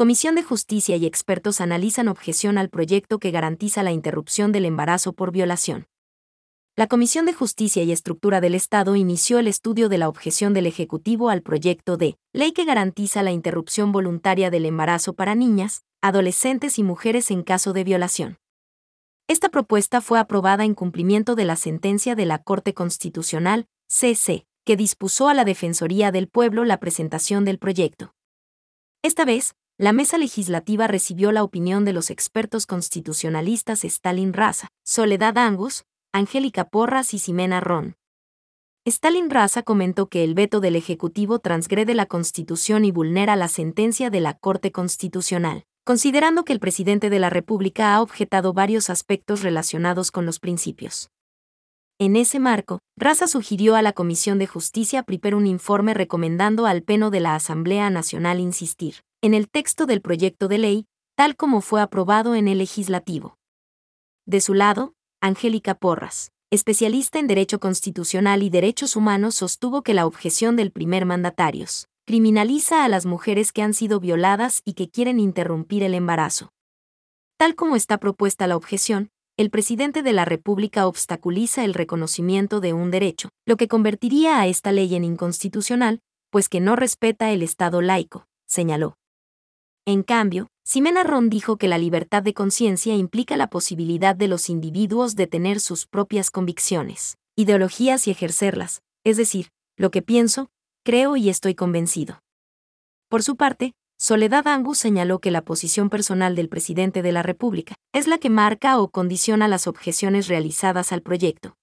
Comisión de Justicia y expertos analizan objeción al proyecto que garantiza la interrupción del embarazo por violación. La Comisión de Justicia y Estructura del Estado inició el estudio de la objeción del Ejecutivo al proyecto de ley que garantiza la interrupción voluntaria del embarazo para niñas, adolescentes y mujeres en caso de violación. Esta propuesta fue aprobada en cumplimiento de la sentencia de la Corte Constitucional, CC, que dispuso a la Defensoría del Pueblo la presentación del proyecto. Esta vez, la mesa legislativa recibió la opinión de los expertos constitucionalistas Stalin Raza, Soledad Angus, Angélica Porras y Ximena Ron. Stalin Raza comentó que el veto del Ejecutivo transgrede la Constitución y vulnera la sentencia de la Corte Constitucional, considerando que el presidente de la República ha objetado varios aspectos relacionados con los principios. En ese marco, Raza sugirió a la Comisión de Justicia preparar un informe recomendando al Pleno de la Asamblea Nacional insistir en el texto del proyecto de ley, tal como fue aprobado en el legislativo. De su lado, Angélica Porras, especialista en Derecho Constitucional y Derechos Humanos, sostuvo que la objeción del primer mandatarios criminaliza a las mujeres que han sido violadas y que quieren interrumpir el embarazo. Tal como está propuesta la objeción, el presidente de la República obstaculiza el reconocimiento de un derecho, lo que convertiría a esta ley en inconstitucional, pues que no respeta el Estado laico, señaló. En cambio, Ximena Ron dijo que la libertad de conciencia implica la posibilidad de los individuos de tener sus propias convicciones, ideologías y ejercerlas, es decir, lo que pienso, creo y estoy convencido. Por su parte, Soledad Angus señaló que la posición personal del presidente de la República es la que marca o condiciona las objeciones realizadas al proyecto.